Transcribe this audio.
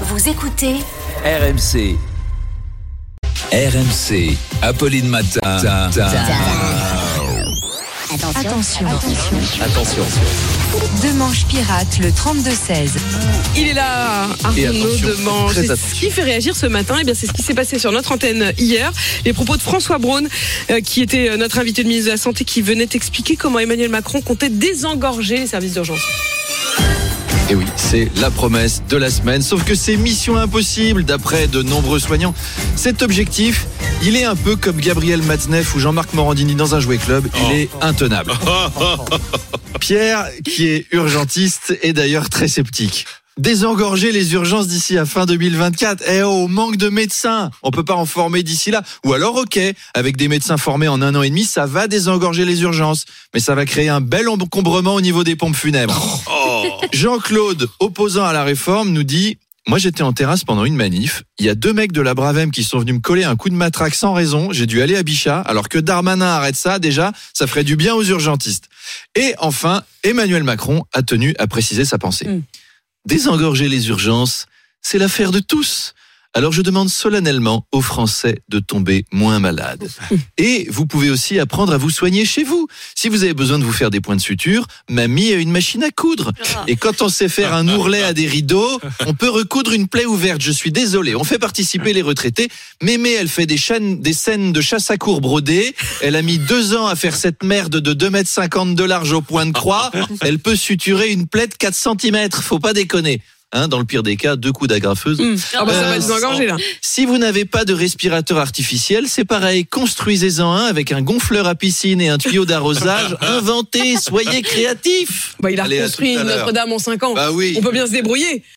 Vous écoutez RMC. RMC. Apolline Matin. Attention. Attention. Deux manches pirates, le 32-16. Il est là, Et Arnaud attention, C'est ce attention. qui fait réagir ce matin. Et bien, c'est ce qui s'est passé sur notre antenne hier. Les propos de François Braun, euh, qui était euh, notre invité de ministre de la Santé, qui venait expliquer comment Emmanuel Macron comptait désengorger les services d'urgence. Et oui, c'est la promesse de la semaine, sauf que c'est mission impossible d'après de nombreux soignants. Cet objectif, il est un peu comme Gabriel Matzneff ou Jean-Marc Morandini dans un jouet club, il est intenable. Pierre, qui est urgentiste, est d'ailleurs très sceptique. Désengorger les urgences d'ici à fin 2024. Eh oh, manque de médecins. On peut pas en former d'ici là. Ou alors, ok, avec des médecins formés en un an et demi, ça va désengorger les urgences. Mais ça va créer un bel encombrement au niveau des pompes funèbres. Jean-Claude, opposant à la réforme, nous dit moi, j'étais en terrasse pendant une manif. Il y a deux mecs de la Bravem qui sont venus me coller un coup de matraque sans raison. J'ai dû aller à Bichat. Alors que Darmanin arrête ça, déjà, ça ferait du bien aux urgentistes. Et enfin, Emmanuel Macron a tenu à préciser sa pensée. Mm. Désengorger les urgences, c'est l'affaire de tous. Alors je demande solennellement aux Français de tomber moins malades. Et vous pouvez aussi apprendre à vous soigner chez vous. Si vous avez besoin de vous faire des points de suture, mamie a une machine à coudre. Et quand on sait faire un ourlet à des rideaux, on peut recoudre une plaie ouverte. Je suis désolé. On fait participer les retraités. Mémé, elle fait des, chaînes, des scènes de chasse à cour brodées. Elle a mis deux ans à faire cette merde de 2 mètres 50 de large au point de croix. Elle peut suturer une plaie de 4 cm. Faut pas déconner. Hein, dans le pire des cas, deux coups d'agrafeuse. Hum. Ah bah, ça Euh, va désengorger là. Si vous n'avez pas de respirateur artificiel, c'est pareil. Construisez-en un avec un gonfleur à piscine et un tuyau d'arrosage. Inventez, soyez créatifs. Bah, il a Allez, reconstruit. Notre-Dame en 5 ans. Bah oui. On peut bien se débrouiller.